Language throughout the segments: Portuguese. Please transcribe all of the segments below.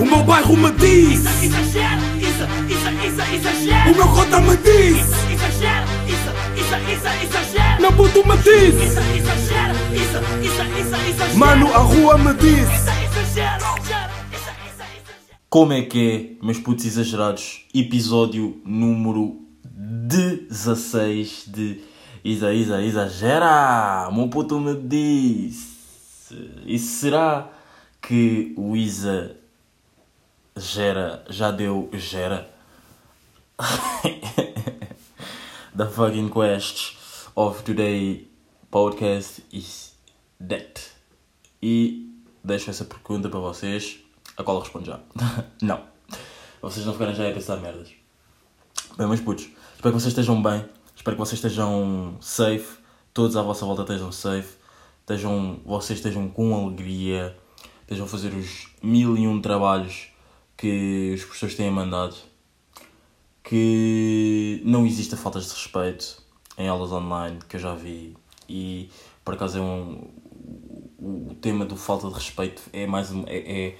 O meu bairro me diz Isso, exagero, isso, isso, isso, exagero. O meu cota me diz Isso, exagero, isso, isso, isso, exagero. Meu puto me diz Isso, exagero, isso, isso, isso, exagero. Mano, a rua me diz Isso, exagero, exagero. Como é que é, meus putos exagerados? Episódio número 16 de Isa, Isa, Exagera! Meu puto me disse. E será que o Isa gera, já deu gera? The fucking quest of today podcast is that. E deixo essa pergunta para vocês, a qual eu respondo já. não. Vocês não ficarem já a pensar merdas. Bem, meus putos, espero que vocês estejam bem. Espero que vocês estejam safe. Todos à vossa volta estejam safe. Estejam, vocês estejam com alegria. Estejam a fazer os mil e um trabalhos que os professores têm mandado. Que não existe a falta de respeito em aulas online, que eu já vi. E por acaso é um, o, tema do falta de respeito é mais um- é, é,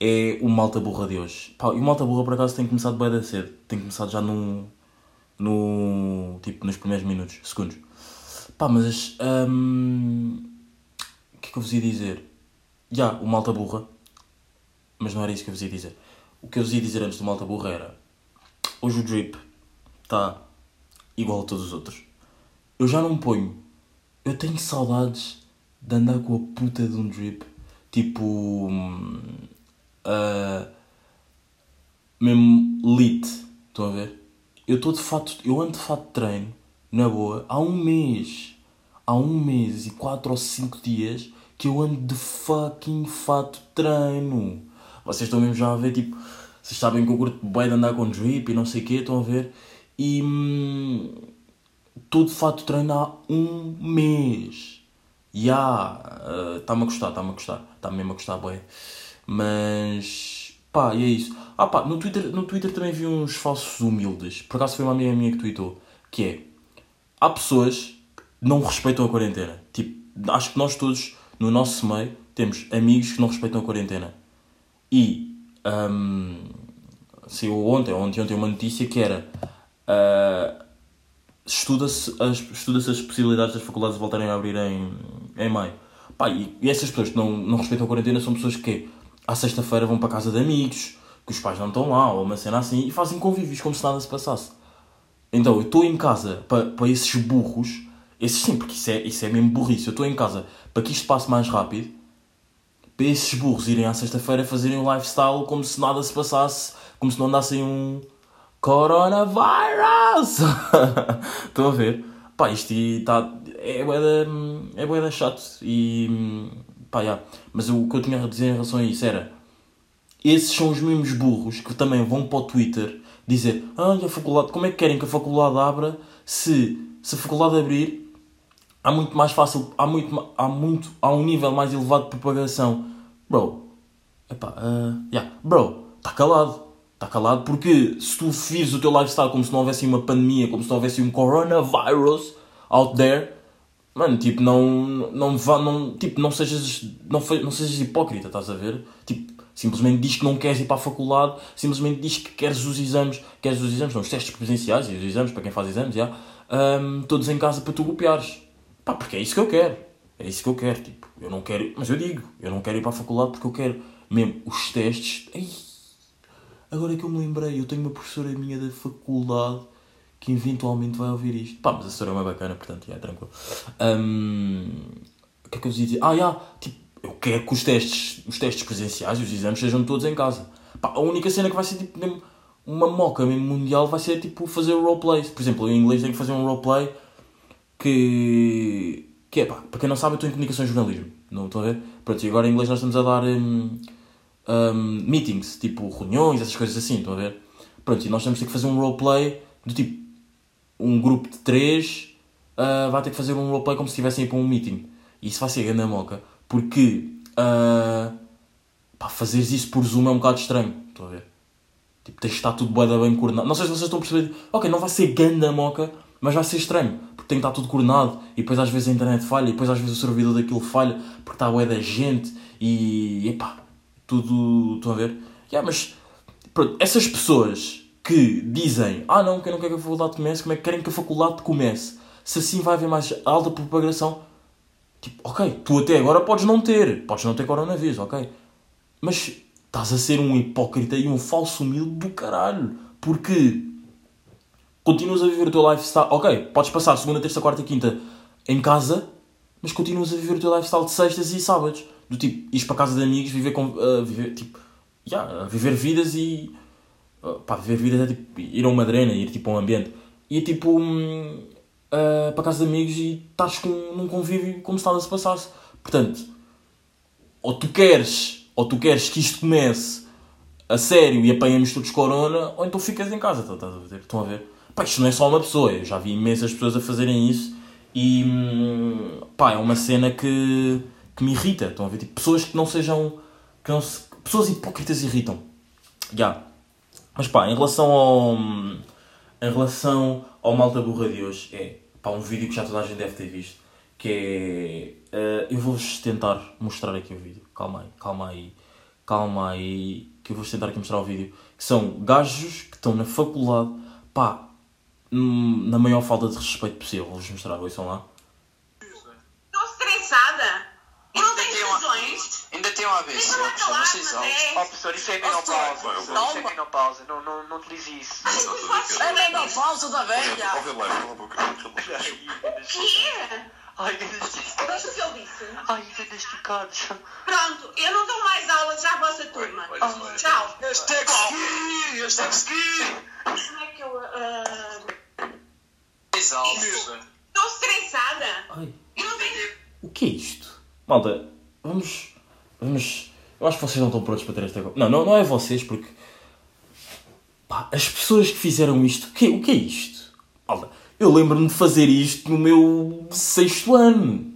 é o malta burra de hoje. Pá, e o malta burra por acaso tem começado bem cedo. Tem começado já no, no tipo nos primeiros minutos, segundos. Pá, mas hum, o que é que eu vos ia dizer? Já, o malta burra. Mas não era isso que eu vos ia dizer. O que eu vos ia dizer antes do malta burra era hoje o drip está igual a todos os outros. Eu já não ponho. Eu tenho saudades de andar com a puta de um drip. Tipo. ah, mesmo lit. Estão a ver? Eu estou de fato. Eu ando de fato de treino, na boa, há um mês. Há um mês e quatro ou cinco dias que eu ando de fucking fato treino. Vocês estão mesmo já a ver, tipo. Vocês sabem que eu curto bem de andar com drip e não sei o quê, estão a ver? E. hum, Estou fato de treino há um mês. Ya, está-me a gostar, está-me a gostar. Está-me mesmo a gostar, bem. Mas. pá, e é isso. Ah pá, no Twitter, no Twitter também vi uns falsos humildes. Por acaso foi uma amiga minha que tweetou. Que é. Há pessoas que não respeitam a quarentena. Tipo, acho que nós todos, no nosso meio, temos amigos que não respeitam a quarentena. E. hum, saiu ontem, ontem, ontem uma notícia que era. ah, estuda-se as, estuda as possibilidades das faculdades voltarem a abrir em, em maio. Pá, e, e essas pessoas que não, não respeitam a quarentena são pessoas que à sexta-feira vão para casa de amigos, que os pais não estão lá, ou uma cena assim, e fazem convívios como se nada se passasse. Então, eu estou em casa para, para esses burros, esses sim, porque isso é, isso é mesmo burrice, eu estou em casa para que isto passe mais rápido, para esses burros irem à sexta-feira fazerem um lifestyle como se nada se passasse, como se não andassem um Coronavirus! Estão a ver? Pá, isto está. É boeda. É chato. E. pá, já. Mas o que eu tinha a dizer em relação a isso era. Esses são os mesmos burros que também vão para o Twitter dizer Ah, a faculdade. Como é que querem que a faculdade abra se, se a faculdade abrir há muito mais fácil, há muito, há muito, há um nível mais elevado de propagação. Bro, epá, uh, yeah, bro, está calado, está calado porque se tu vives o teu lifestyle como se não houvesse uma pandemia, como se não houvesse um coronavirus out there, mano, tipo, não, não vá, não, tipo, não sejas, não, não sejas hipócrita, estás a ver? Tipo, simplesmente diz que não queres ir para a faculdade, simplesmente diz que queres os exames, queres os exames, não, os testes presenciais e os exames para quem faz exames, já, um, todos em casa para tu copiares. Pá, porque é isso que eu quero. É isso que eu quero, tipo, eu não quero, mas eu digo, eu não quero ir para a faculdade porque eu quero mesmo os testes. Ai, agora é que eu me lembrei, eu tenho uma professora minha da faculdade que eventualmente vai ouvir isto. Pá, mas a senhora é uma bacana, portanto, é tranquilo. Hum, o que é que eu vos ia dizer? Ah, já, tipo, eu quero que os testes, os testes presenciais e os exames sejam todos em casa. Pá, a única cena que vai ser tipo mesmo uma moca mesmo mundial vai ser tipo fazer roleplays. Por exemplo, em inglês tenho que fazer um roleplay que. que é pá, para quem não sabe, eu estou em comunicação e jornalismo. Não estão a ver? Pronto, e agora em inglês nós estamos a dar hum, hum, meetings, tipo reuniões, essas coisas assim, estão a ver? Pronto, e nós temos que fazer um roleplay do tipo um grupo de três ah, vai ter que fazer um roleplay como se estivessem para um meeting. E isso vai ser grande moca. Porque ah, pá, fazeres isso por Zoom é um bocado estranho. Estão a ver? Tipo, tens de estar tudo da bem coordenado. Não sei se vocês estão a perceber. Ok, não vai ser ganda moca, mas vai ser estranho. Porque tem que estar tudo coordenado. E depois às vezes a internet falha. E depois às vezes o servidor daquilo falha. Porque está bué da gente. E epá, tudo. Estão a ver? Yeah, mas pronto, essas pessoas que dizem ah não, que eu não quero que a faculdade comece, como é que querem que a faculdade comece? Se assim vai haver mais alta propagação, tipo, ok, tu até agora podes não ter, podes não ter coronavírus, ok? Mas estás a ser um hipócrita e um falso humilde do caralho. Porque continuas a viver o teu lifestyle. Ok, podes passar segunda, terça, quarta e quinta em casa, mas continuas a viver o teu lifestyle de sextas e sábados. Do tipo, ires para casa de amigos, viver com. uh, viver, tipo, yeah, viver vidas e. uh, pá, viver vidas é tipo ir a uma drena, ir tipo a um ambiente. E é tipo. hum, uh, para casa de amigos e estás com, num convívio como se nada se passasse. Portanto, ou tu queres, ou tu queres que isto comece a sério e apanhamos todos corona, ou então ficas em casa, tá- estás a ver? Estão a ver? Pá, isto não é só uma pessoa, eu já vi imensas pessoas a fazerem isso e hum, pá, é uma cena que, que me irrita, estão a ver? Tipo, pessoas que não sejam, que não se, pessoas hipócritas irritam. Já. Mas pá, em relação ao, em relação ao Malta Burra de hoje, é pá, um vídeo que já toda a gente deve ter visto, que é, eh, eu vou-vos tentar mostrar aqui o vídeo, calma aí, calma aí, calma aí, que eu vou-vos tentar aqui mostrar o vídeo, que são gajos que estão na faculdade, pá, hum, na maior falta de respeito possível, vou-vos mostrar, ouçam lá. Estou estressada. Eu não tenho tem uma- razões. Ainda tem um AVC, mas altos. é. Oh, professor, isso é menopausa. Professor, isso é menopausa. Não, não, não utilize isso. É menopausa da velha. Quê? Ai, o que ele disse. Ai, esticados. Pronto, eu não dou mais aulas já à vossa turma. Tchau. Hashtag ski, hashtag ski. Como é que eu. altos. Estou estressada. Ai, Eu não tenho. o que é isto? Malta, vamos, vamos, eu acho que vocês não estão prontos para ter esta... Não, não, não é vocês, porque, pá, as pessoas que fizeram isto, o que, o que é isto? Malta, eu lembro-me de fazer isto no meu sexto ano.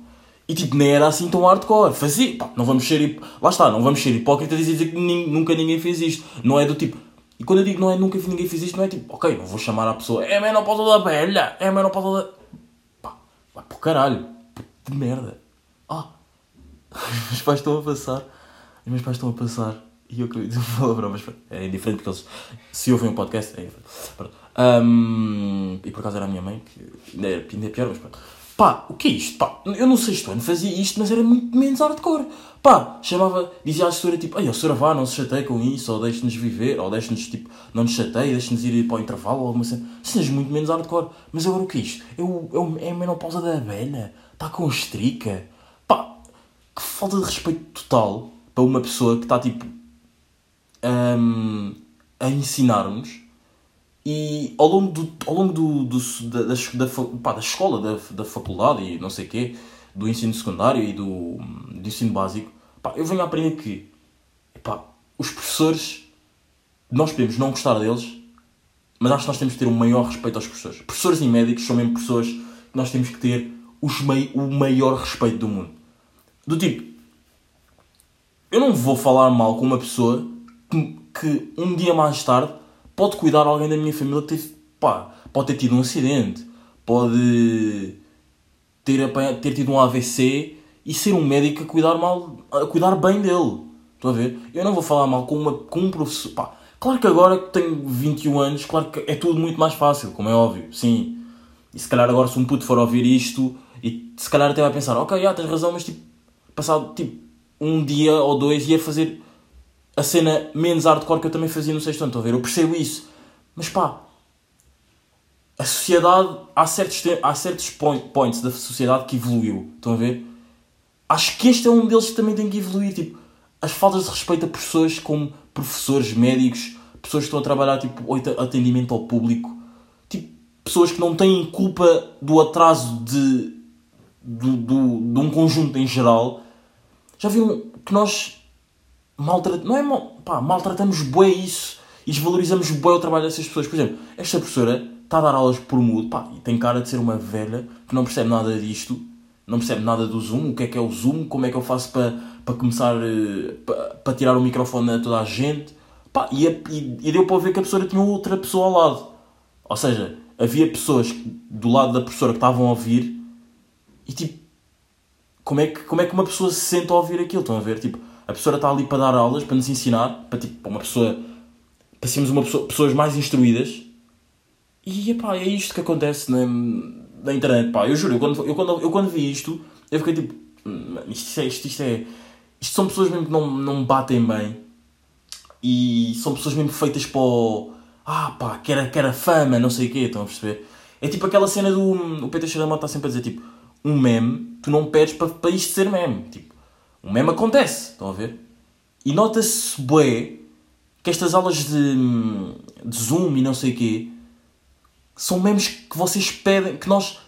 E tipo, nem era assim tão hardcore. Fazia, pá, não vamos ser, hip- lá está, não vamos ser hipócritas e dizer que nunca ninguém fez isto. Não é do tipo, e quando eu digo não é nunca ninguém fez isto, não é tipo, ok, não vou chamar a pessoa, é a menopausa da velha, é a menopausa da... Pá, vai para o caralho, de merda. Ah, os meus pais estão a passar, os meus pais estão a passar, e eu acredito que palavrão, mas pronto, é indiferente porque eles, se ouvem um podcast, é indiferente. Ahm, e por acaso era a minha mãe, que ainda é, ainda é pior, mas pronto. Pá, o que é isto? Pá, eu não sei se ano fazia isto, mas era muito menos hardcore. Pá, chamava, dizia à senhora tipo, ai, a senhora vá, não se chateie com isso, ou deixe-nos viver, ou deixe-nos tipo, não nos chateie, deixe-nos ir para o intervalo, ou alguma cena. Cenas muito menos hardcore. Mas agora o que é isto? É, o, é, é a menopausa da velha? Está com estrica? Pá, que falta de respeito total para uma pessoa que está tipo hum, a ensinar-nos e ao longo, do, ao longo do, do- da, da, da, pá, da escola, da, da faculdade e não sei o quê, do ensino secundário e do, do ensino básico, pá, eu venho a aprender que pá, os professores, nós podemos não gostar deles, mas acho que nós temos que ter o maior respeito aos professores. Professores e médicos são mesmo pessoas que nós temos que ter os mei, o maior respeito do mundo. Do tipo, eu não vou falar mal com uma pessoa que, que um dia mais tarde pode cuidar alguém da minha família que teve, pá, pode ter tido um acidente, pode ter, ter tido um AVC e ser um médico a cuidar mal, a cuidar bem dele. Estão a ver? Eu não vou falar mal com, uma, com um professor. Pá, claro que agora que tenho 21 anos, claro que é tudo muito mais fácil, como é óbvio, sim. E se calhar agora se um puto for ouvir isto e se calhar até vai pensar, ok, já tens razão, mas tipo, passado tipo um dia ou dois ia fazer a cena menos hardcore que eu também fazia no sexto ano, estão a ver? Eu percebo isso. Mas pá, a sociedade, há certos, há certos point- points da sociedade que evoluiu, estão a ver? Acho que este é um deles que também tem que evoluir, tipo, as faltas de respeito a pessoas como professores, médicos, pessoas que estão a trabalhar, tipo, atendimento ao público, tipo, pessoas que não têm culpa do atraso de, do, do, de um conjunto em geral. Já viram que nós maltratamos, não é mal, pá, maltratamos bué isso e desvalorizamos bué o trabalho dessas pessoas. Por exemplo, esta professora está a dar aulas por mudo, pá, e tem cara de ser uma velha que não percebe nada disto, não percebe nada do Zoom, o que é que é o Zoom, como é que eu faço para, para começar, eh, para, tirar o microfone a toda a gente, pá, e, e, e deu para ver que a professora tinha outra pessoa ao lado. Ou seja, havia pessoas do lado da professora que estavam a ouvir e tipo, como é que, como é que uma pessoa se sente a ouvir aquilo? Estão a ver? Tipo, A professora está ali para dar aulas, para nos ensinar, para tipo, para uma pessoa, para sermos uma pessoa, pessoas mais instruídas. E epá, é isto que acontece na, na internet, pá. Eu juro, eu quando, eu, quando, eu quando vi isto, eu fiquei tipo, "Hum, isto é, isto, isto é, isto são pessoas mesmo que não, não batem bem. E são pessoas mesmo feitas para o, ah pá, quer a, quer a fama, não sei o quê, estão a perceber? É tipo aquela cena do, o Peter Xeramó está sempre a dizer, tipo, um meme, tu não pedes para, para isto ser meme, tipo, um meme acontece, estão a ver? E nota-se, bué, que estas aulas de, de Zoom e não sei o quê, são memes que vocês pedem, que nós,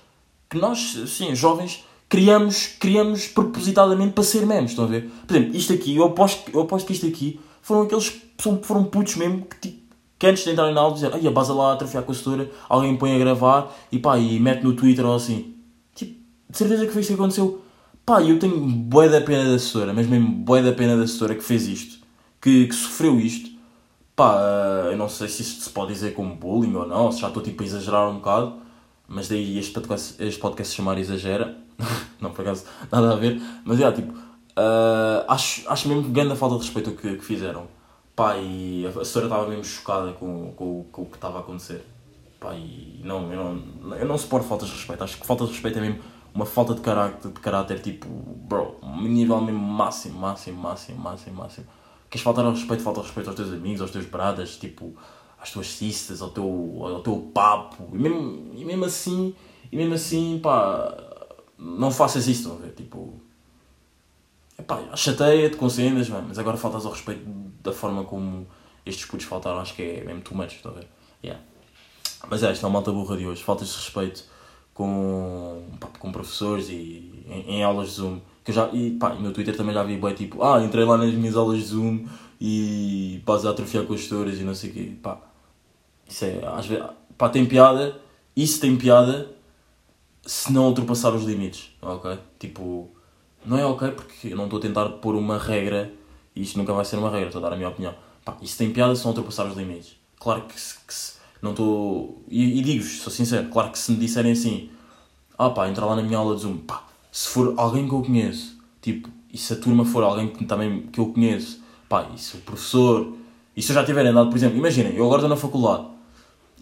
que nós, sim, jovens, criamos, criamos propositadamente para ser memes, estão a ver? Por exemplo, isto aqui, eu aposto, eu aposto que isto aqui foram aqueles, são, foram putos mesmo que, tipo, que antes de entrarem na aula dizer, ai, a base lá a trafiar com a setora, alguém põe a gravar e pá, e mete no Twitter ou assim. Tipo, de certeza que foi isto que aconteceu. Pá, eu tenho bué da pena da assessora, mas mesmo bué da pena da assessora que fez isto, que, que sofreu isto. Pá, eh, eu não sei se isto se pode dizer como bullying ou não, se já estou tipo a exagerar um bocado, mas daí este podcast, este podcast se chamar Exagera. não, por acaso, nada a ver. Mas é, tipo, eh, acho, acho mesmo grande falta de respeito que, que fizeram. Pá, e a assessora estava mesmo chocada com, com, com o que estava a acontecer. Pá, e não, eu não, eu não suporto faltas de respeito. Acho que falta de respeito é mesmo uma falta de caráter, de caráter tipo, bro, nível mesmo máximo, máximo, máximo, máximo, máximo. Queres faltar ao respeito, falta ao respeito aos teus amigos, aos teus bradas, tipo, às tuas sisters, ao teu, ao teu papo. E mesmo, e mesmo assim, e mesmo assim, pá, não faças isso, estão a ver? Tipo, Epá, chateia-te com cenas, mas agora faltas ao respeito da forma como estes putos faltaram, acho que é mesmo too much, estão a ver? Yeah. Mas é, isto é uma malta burra de hoje, faltas de respeito com, com professores e em, em aulas de Zoom. Que eu já, e, pá, no Twitter também já vi bem tipo, ah, entrei lá nas minhas aulas de Zoom e pás a atrofiar com as gestoras e não sei o quê. Pá, isso é, às vezes, pá, tem piada, isso tem piada se não ultrapassar os limites, ok? Tipo, não é ok porque eu não estou a tentar pôr uma regra e isto nunca vai ser uma regra, estou a dar a minha opinião. Pá, isso tem piada se não ultrapassar os limites. Claro que, se, que se- não estou. E, e digo-vos, sou sincero, claro que se me disserem assim, ah pá, entrar lá na minha aula de Zoom, pá, se for alguém que eu conheço, tipo, e se a turma for alguém que, também, que eu conheço, pá, e se o professor, e se eu já tiverem dado, por exemplo, imaginem, eu agora estou na faculdade,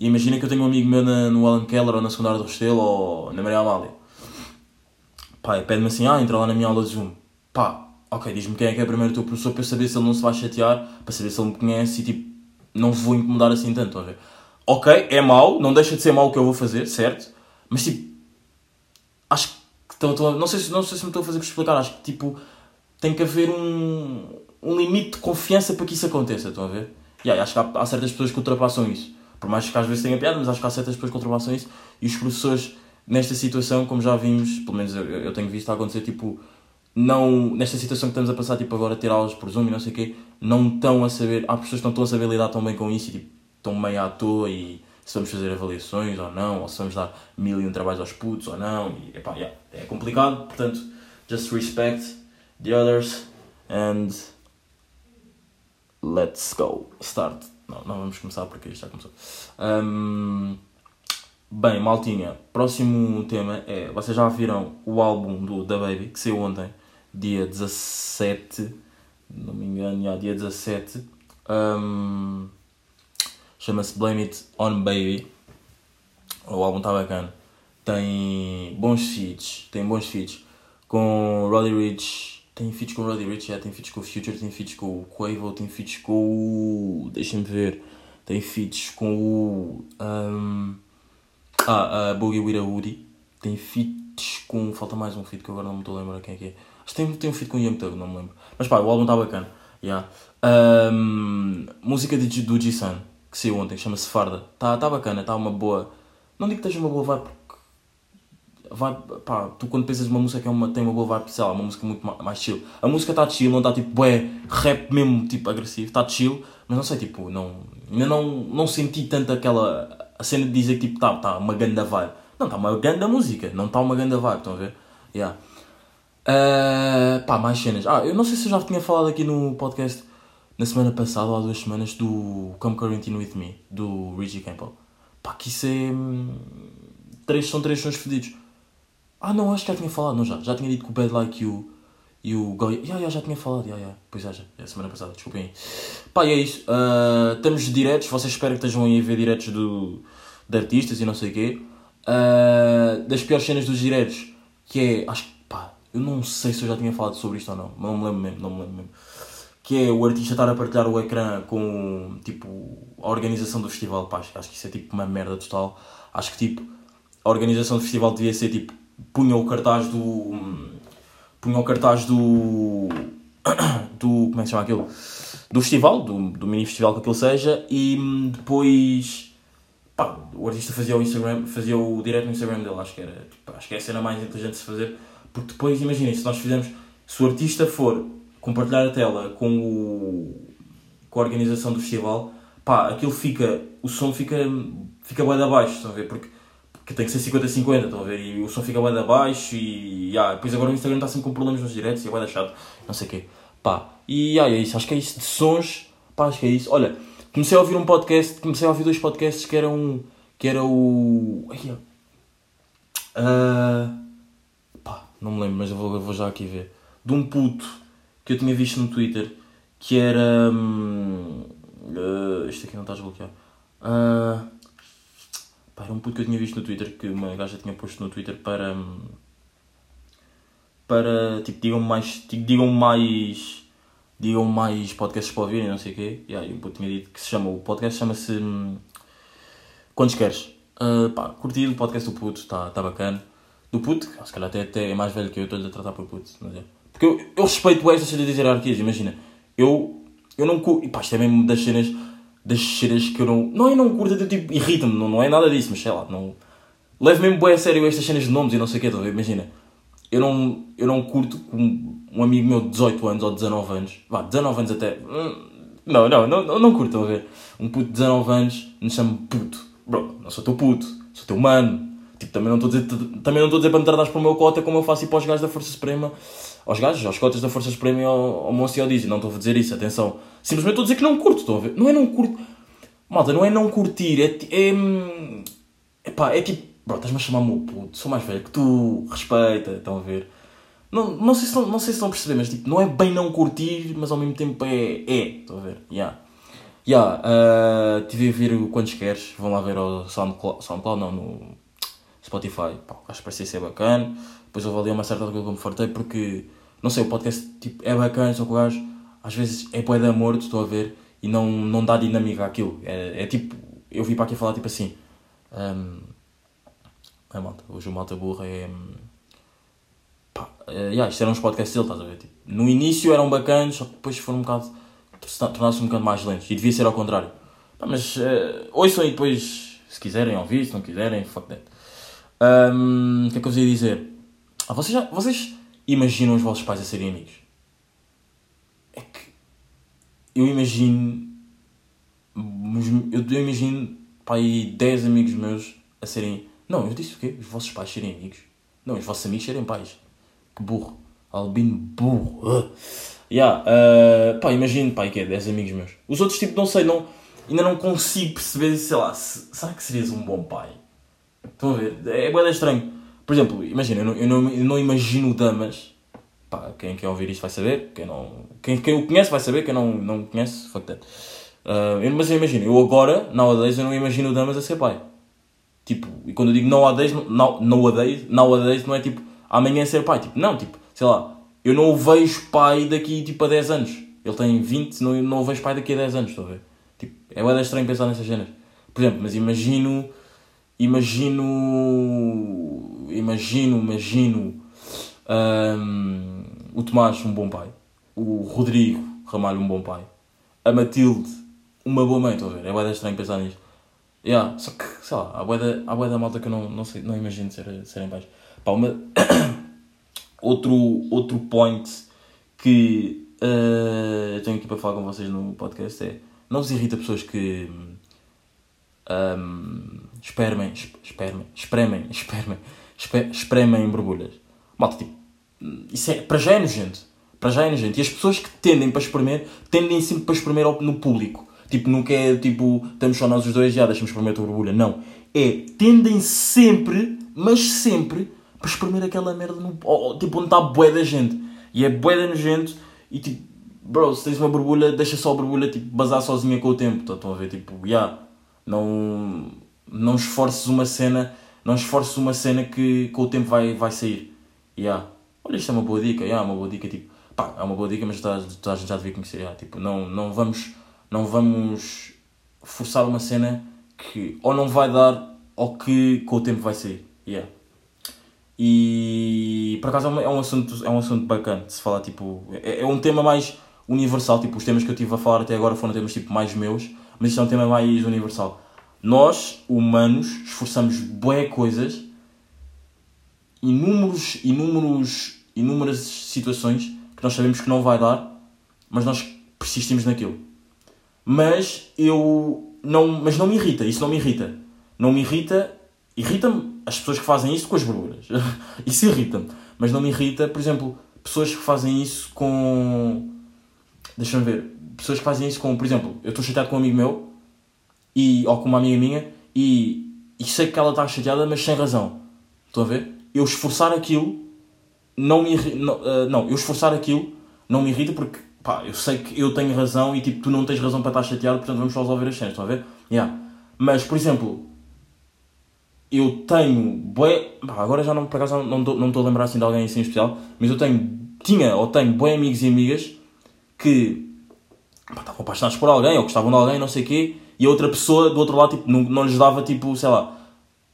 e imaginem que eu tenho um amigo meu na, no Alan Keller ou na secundária do Restelo ou na Maria Amália. Pá, pede-me assim, ah, entra lá na minha aula de Zoom. Pá, ok, diz-me quem é que é primeiro o teu professor para eu saber se ele não se vai chatear, para saber se ele me conhece e tipo, não vou incomodar assim tanto, a ver? Ok, é mau, não deixa de ser mau o que eu vou fazer, certo? Mas tipo, acho que a- não, sei se, não sei se me estou a fazer explicar, acho que tipo, tem que haver um, um limite de confiança para que isso aconteça, estão a ver? E aí, acho que há, há certas pessoas que ultrapassam isso. Por mais que às vezes tenha piada, mas acho que há certas pessoas que ultrapassam isso. E os professores, nesta situação, como já vimos, pelo menos eu, eu tenho visto acontecer, tipo, não, nesta situação que estamos a passar, tipo, agora ter aulas por Zoom e não sei o quê, não estão a saber, há pessoas que não estão a saber lidar tão bem com isso e, tipo, estão meio à toa e se vamos fazer avaliações ou não, ou se vamos dar mil e um trabalhos aos putos ou não, e, epá, yeah, é complicado, portanto, just respect the others and let's go, start. Não, não vamos começar porque isto já começou. Ahm, bem, maltinha, próximo tema é, vocês já viram o álbum do Da Baby, que saiu ontem, dia 17, não me engano, já, dia 17, Ahm, chama-se Blame It On Baby, o álbum está bacana, tem bons feats, tem bons feats, com Roddy Rich, tem feats com Roddy Rich, já, tem feats com o Future, tem feats com o Quavo, tem feats com o... deixa-me ver, tem feats com o... ahm, ah, a Boogie with Woody, tem feats com... falta mais um feat que agora não me estou a lembrar quem é que é, acho que tem, tem um feat com o Young Thug, não me lembro, mas pá, o álbum está bacana, yeah. Ahm, música de, do G-Sun, que saiu ontem, chama-se Farda, está tá bacana, está uma boa, não digo que esteja uma boa vibe, porque pá, tu quando pensas numa música que é uma, tem uma boa vibe, sei lá, uma música muito ma- mais chill. A música está chill, não está tipo, bué, rap mesmo, tipo, agressivo, está chill, mas não sei, tipo, não, ainda não, não senti tanto aquela, a cena de dizer que tipo, tá, tá uma ganda vibe. Não, está uma ganda música, não está uma ganda vibe, estão a ver? Yeah. Ah, pá, mais cenas. Ah, eu não sei se eu já tinha falado aqui no podcast na semana passada ou há duas semanas do Come Quarantine With Me, do Richie Campbell. Pá, que isso é... hum, Três, são três sons fedidos. Ah não, acho que já tinha falado, não já. Já tinha dito que o Bad Like You E o Goya. Ya, ya, já tinha falado, ya, ya. Pois é, já. É semana passada, desculpem aí. Pá, e é isso. Ah, estamos diretos. Vocês esperam que estejam aí a ver diretos do, de artistas e não sei o quê. Ah, das piores cenas dos diretos, que é. Acho que, pá, eu não sei se eu já tinha falado sobre isto ou não. Não me lembro mesmo, não me lembro mesmo. Que é o artista estar a partilhar o ecrã com, tipo, a organização do festival. Pá, acho, que isso é tipo uma merda total. Acho que, tipo, a organização do festival devia ser tipo. Punha o cartaz do. Punha o cartaz do. do. Como é que se chama aquilo? Do festival, do, do mini festival que aquilo seja, e hum, depois. Pá, o artista fazia o Instagram, fazia o direto no Instagram dele, acho que era. tipo, acho que é a cena mais inteligente de se fazer, porque depois, imaginem, se nós fizermos. Se o artista for compartilhar a tela com o. com a organização do festival, pá, aquilo fica. o som fica. fica bem abaixo, estão a ver? Porque que tem que ser 50-50, estão a ver? E o som fica bem abaixo e. Yeah, depois agora o Instagram está sempre com problemas nos diretos e é bem chato, não sei o quê. Pá, e yeah, é isso, acho que é isso de sons, pá, acho que é isso. Olha, comecei a ouvir um podcast, comecei a ouvir dois podcasts que eram. que era o. Ah, pá, não me lembro, mas eu vou, eu vou já aqui ver. De um puto que eu tinha visto no Twitter que era. ah, isto aqui não está a desbloquear. Ah, Pá, era um puto que eu tinha visto no Twitter, que uma gaja tinha posto no Twitter para. hum, Para. Tipo, digam mais. Tipo, digam mais. Digam mais podcasts para ouvirem, não sei o quê. E aí o puto tinha dito que se chama. O podcast chama-se. hum, Quantos queres? Ah, pá, curti o podcast do puto, está tá bacana. Do puto, se calhar até, até é mais velho que eu, estou-lhe a tratar por puto. Mas é. Porque eu, eu respeito esta cena das hierarquias, imagina. Eu, eu não curto. E pá, isto é mesmo das cenas das cenas que eu não. Não é não curto, até tipo, irrita-me, não, não é nada disso, mas sei lá, não. Levo mesmo bem a sério estas cenas de nomes e não sei o que? Imagina, eu não, eu não curto com um amigo meu de 18 anos ou 19 anos, vá, 19 anos até. hum, Não, não, não, não, curto, estão a ver? Um puto de 19 anos me chama puto. Bro, não sou teu puto, sou teu mano. Tipo, também não estou a dizer, também não estou para me tratares para o meu cota como eu faço ir para os gajos da Força Suprema, aos gajos, aos cotas da Força Suprema e ao, ao Monse e ao Dizzy. Não estou a dizer isso, atenção. Simplesmente estou a dizer que não curto, estão a ver? Não é não curto. Malta, não é não curtir, é. é, epá, é tipo. Bro, estás-me a chamar meu puto, sou mais velho que tu, respeita, estão a ver? Não, não, sei se estão, não sei se estão a perceber, mas tipo, não é bem não curtir, mas ao mesmo tempo é. É, estão a ver? Yeah. Yeah, uh, tive a ver o Quantos Queres, vão lá ver ao SoundCloud, SoundCloud não, no Spotify, pá, acho que parecia ser bacana. Depois houve ali uma certa altura que eu me fartei porque, não sei, o podcast tipo, é bacana, só que o gajo às vezes é poé de amor, estou a ver, e não, não dá dinâmica àquilo. É, é tipo, eu vim para aqui falar tipo assim. Um, é malta, hoje o malta burra é. hum, Pá, é, yeah, isto eram uns podcasts dele, estás a ver? Tipo, no início eram bacanas, só que depois foram um bocado. tornaram-se um bocado mais lentos. E devia ser ao contrário. Pá, mas uh, ouçam e depois, se quiserem ouvir, se não quiserem, fuck that. Um, o que é que eu vos ia dizer? Ah, vocês, já, vocês imaginam os vossos pais a serem amigos? É que eu imagino. Eu, imagino pá, aí 10 amigos meus a serem. Não, eu disse o quê? Os vossos pais serem amigos? Não, os vossos amigos serem pais. Que burro. Albino burro. Uh. Yeah, uh, pá, imagino, e que é 10 amigos meus. Os outros, tipo, não sei, não, ainda não consigo perceber, sei lá, se, será que serias um bom pai? Estão a ver? É bem estranho. Por exemplo, imagina, eu não, eu não, eu não imagino damas. Pá, quem quer ouvir isto vai saber. Quem, não, quem, quem o conhece vai saber. Quem não, não conhece, fuck that. Uh, eu, mas eu imagino, eu agora, nowadays, eu não imagino damas a ser pai. Tipo, e quando eu digo nowadays, now, nowadays, nowadays não é tipo amanhã ser pai. Tipo, não, tipo, sei lá, eu não o vejo pai daqui tipo a 10 anos. Ele tem 20, não, não o vejo pai daqui a 10 anos, estou a ver? Tipo, é bem estranho pensar nessas cenas. Por exemplo, mas imagino, imagino, imagino, imagino hum, o Tomás um bom pai, o Rodrigo Ramalho um bom pai, a Matilde uma boa mãe, estou a ver? É bem estranho pensar nisto. Yeah, só que, sei lá, há bué da, malta que eu não, não, sei, não imagino ser, serem pais. Pá, uma... outro, outro point que eu tenho aqui para falar com vocês no podcast é não vos irrita pessoas que um, espermem, es- espermem, espremem, espermem, espe- espremem em borbulhas. Malta, tipo, isso é, para já é nojento. Para já é nojento. E as pessoas que tendem para espremer, tendem sempre para espremer no público. Tipo, nunca é tipo, estamos só nós os dois, já deixamos espremer a tua borbulha. Não. É, tendem sempre, mas sempre, para espremer aquela merda no. tipo, onde está a bué da gente. E é bué de nojento e tipo, bro, se tens uma borbulha, deixa só a borbulha tipo, bazar sozinha com o tempo. Estão a ver? Tipo, yeah, não, não esforces uma cena, não esforces uma cena que com o tempo vai, vai sair. Yeah. Olha, isto é uma boa dica, yeah, uma boa dica, tipo, pá, é uma boa dica, mas toda, a gente já devia conhecer, yeah, tipo, não, não vamos, não vamos forçar uma cena que ou não vai dar ou que com o tempo vai sair, yeah. E por acaso é um, é um assunto, é um assunto bacana de se falar, tipo, é, é um tema mais universal, tipo, os temas que eu tive a falar até agora foram temas tipo mais meus, mas isto é um tema mais universal. Nós, humanos, esforçamos bué coisas, inúmeros, inúmeros, inúmeras situações que nós sabemos que não vai dar, mas nós persistimos naquilo. Mas eu não, mas não me irrita, isso não me irrita. Não me irrita, irrita-me as pessoas que fazem isso com as borbulhas. isso irrita-me, mas não me irrita, por exemplo, pessoas que fazem isso com deixa-me ver, pessoas que fazem isso com, por exemplo, eu estou chateado com um amigo meu e, ou com uma amiga minha e, e sei que ela está chateada, mas sem razão. Estão a ver? Eu esforçar aquilo não me não, ah, não, eu esforçar aquilo não me irrita porque pá, eu sei que eu tenho razão e tipo, tu não tens razão para estar chateado, portanto vamos só resolver as cenas, estão a ver? Yeah. Mas, por exemplo, eu tenho bué, pá, agora já não, por acaso não estou não a lembrar assim de alguém assim em especial, mas eu tenho, tinha ou tenho bué amigos e amigas que pá, estavam apaixonados por alguém ou gostavam de alguém, não sei o quê, e a outra pessoa do outro lado tipo, não, não lhes dava tipo, sei lá,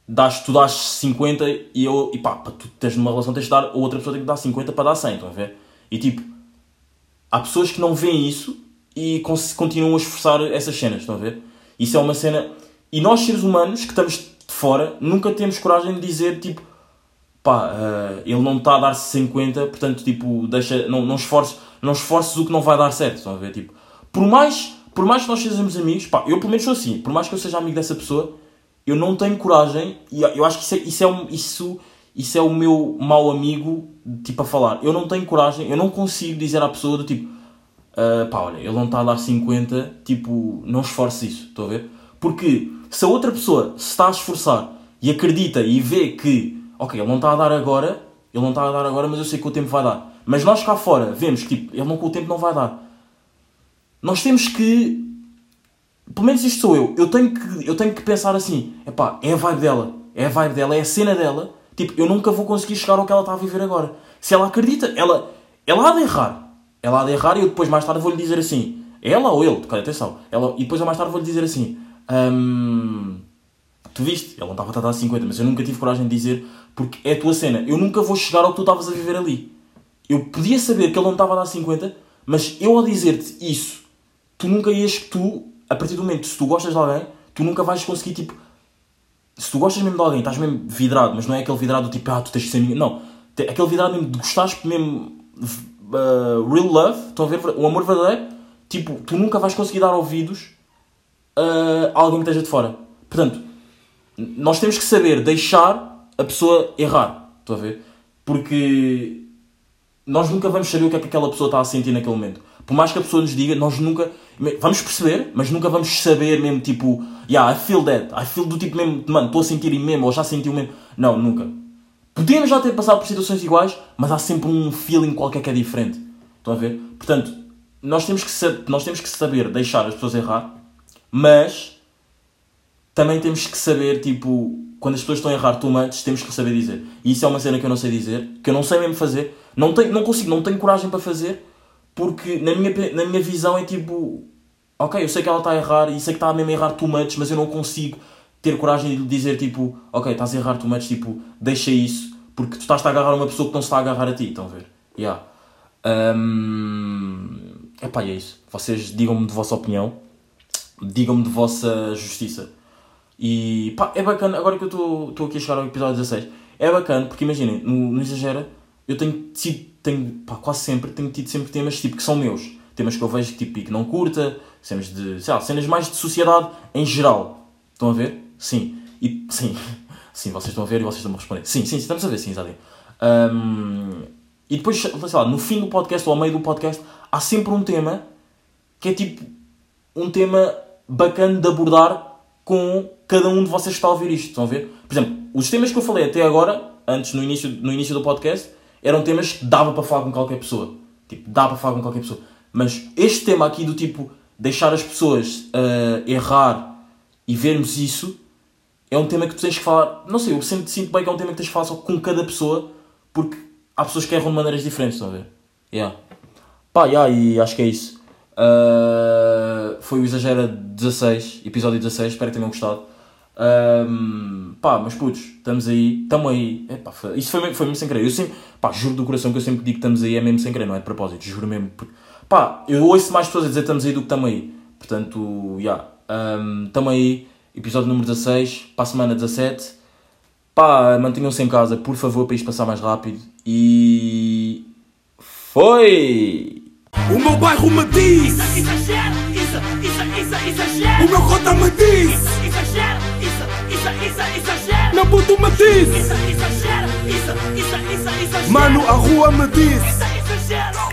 das, tu dás 50 e eu, e pá, para tu teres numa relação tens de dar, a outra pessoa tem que dar 50 para dar 100, estão a ver? E tipo, há pessoas que não veem isso e continuam a esforçar essas cenas, estão a ver? Isso é uma cena. E nós, seres humanos, que estamos de fora, nunca temos coragem de dizer tipo, pá, eh, ele não está a dar 50, portanto, tipo, deixa, não, não, esforces, não esforces o que não vai dar certo, estão a ver? Tipo, por mais, por mais que nós sejamos amigos, pá, eu pelo menos sou assim, por mais que eu seja amigo dessa pessoa, eu não tenho coragem, e eu acho que isso é, isso é, isso, isso é o meu mau amigo, tipo, a falar. Eu não tenho coragem, eu não consigo dizer à pessoa do tipo, ah, pá, olha, ele não está a dar 50, tipo, não esforce isso, estou a ver? Porque se a outra pessoa se está a esforçar e acredita e vê que, ok, ele não está a dar agora, ele não está a dar agora, mas eu sei que o tempo vai dar. Mas nós cá fora vemos que, tipo, ele não com o tempo não vai dar. Nós temos que pelo menos isto sou eu. Eu tenho que, eu tenho que pensar assim: epá, é a vibe dela, é a vibe dela, é a cena dela. Tipo, eu nunca vou conseguir chegar ao que ela está a viver agora. Se ela acredita, ela, ela há de errar. Ela há de errar e eu depois mais tarde vou-lhe dizer assim: ela ou ele, cara, atenção. Ela, e depois eu mais tarde vou-lhe dizer assim: hum, tu viste, ele não estava a dar 50, mas eu nunca tive coragem de dizer porque é a tua cena. Eu nunca vou chegar ao que tu estavas a viver ali. Eu podia saber que ele não estava a dar 50, mas eu ao dizer-te isso, tu nunca ias que tu, a partir do momento se tu gostas de alguém, tu nunca vais conseguir tipo. Se tu gostas mesmo de alguém, estás mesmo vidrado, mas não é aquele vidrado tipo, ah, tu tens que ser minha. Não. Aquele vidrado mesmo de gostares mesmo. uh, real love, estão a ver? O amor verdadeiro, tipo, tu nunca vais conseguir dar ouvidos a alguém que esteja de fora. Portanto, nós temos que saber deixar a pessoa errar. Estão a ver? Porque nós nunca vamos saber o que é que aquela pessoa está a sentir naquele momento. Por mais que a pessoa nos diga, nós nunca. Vamos perceber, mas nunca vamos saber mesmo, tipo, yeah, I feel that. I feel do tipo mesmo, mano, estou a sentir e mesmo, ou já senti o mesmo. Não, nunca. Podemos já ter passado por situações iguais, mas há sempre um feeling qualquer que é diferente. Estão a ver? Portanto, nós temos que, nós temos que saber deixar as pessoas errar, mas também temos que saber, tipo, quando as pessoas estão a errar too much, temos que saber dizer. E isso é uma cena que eu não sei dizer, que eu não sei mesmo fazer, não, tenho, não consigo, não tenho coragem para fazer, porque na minha, na minha visão é tipo, ok, eu sei que ela está a errar e sei que está mesmo a errar too much, mas eu não consigo ter coragem de lhe dizer, tipo, ok, estás a errar too much, tipo, deixa isso, porque tu estás a agarrar uma pessoa que não se está a agarrar a ti, estão a ver? Yeah. Hum... Epá, é isso. Vocês digam-me de vossa opinião, digam-me de vossa justiça. E pá, é bacana, agora que eu estou aqui a chegar ao episódio 16, é bacana, porque imaginem, no Exagera, eu tenho tido, tenho, pá, quase sempre, tenho tido sempre temas tipo, que são meus. Temas que eu vejo tipo, e que não curta, cenas de, sei lá, cenas mais de sociedade em geral. Estão a ver? Sim. E, sim, sim, vocês estão a ver e vocês estão a responder. Sim, sim, estamos a ver, sim, exatamente. Hum, e depois, sei lá, no fim do podcast ou ao meio do podcast, há sempre um tema que é tipo um tema bacana de abordar com cada um de vocês está a ouvir isto. Estão a ver? Por exemplo, os temas que eu falei até agora, antes no início, no início do podcast, eram temas que dava para falar com qualquer pessoa. Tipo, dá para falar com qualquer pessoa. Mas este tema aqui do tipo, deixar as pessoas ah, errar e vermos isso, é um tema que tu tens que falar. Não sei, eu sempre sinto bem que é um tema que tens que falar só com cada pessoa, porque há pessoas que erram de maneiras diferentes, estão a ver? Yeah. Pá, yeah, e acho que é isso. Ah, foi o Exagera 16, episódio 16, espero que tenham gostado. Ahm, pá, mas putos, estamos aí, estamos aí. Epá, foi, isso foi, mesmo- foi mesmo sem querer. Eu sempre, pá, juro do coração que eu sempre digo que estamos aí é mesmo sem querer, não é de propósito, juro mesmo. porque- Pá, eu ouço mais pessoas a dizer estamos aí do que estamos aí. Portanto, já, estamos aí, episódio número 16, para a semana 17. Pá, mantenham-se em casa, por favor, para isto passar mais rápido. E. Foi! O meu bairro me diz, isso, isso, isso, exagera. o meu cota me diz, isso, exagera. Não puto me disse. Isso, exagera. Isso, isso, isso, exagera. Mano, a rua me disse. Isso, exagera.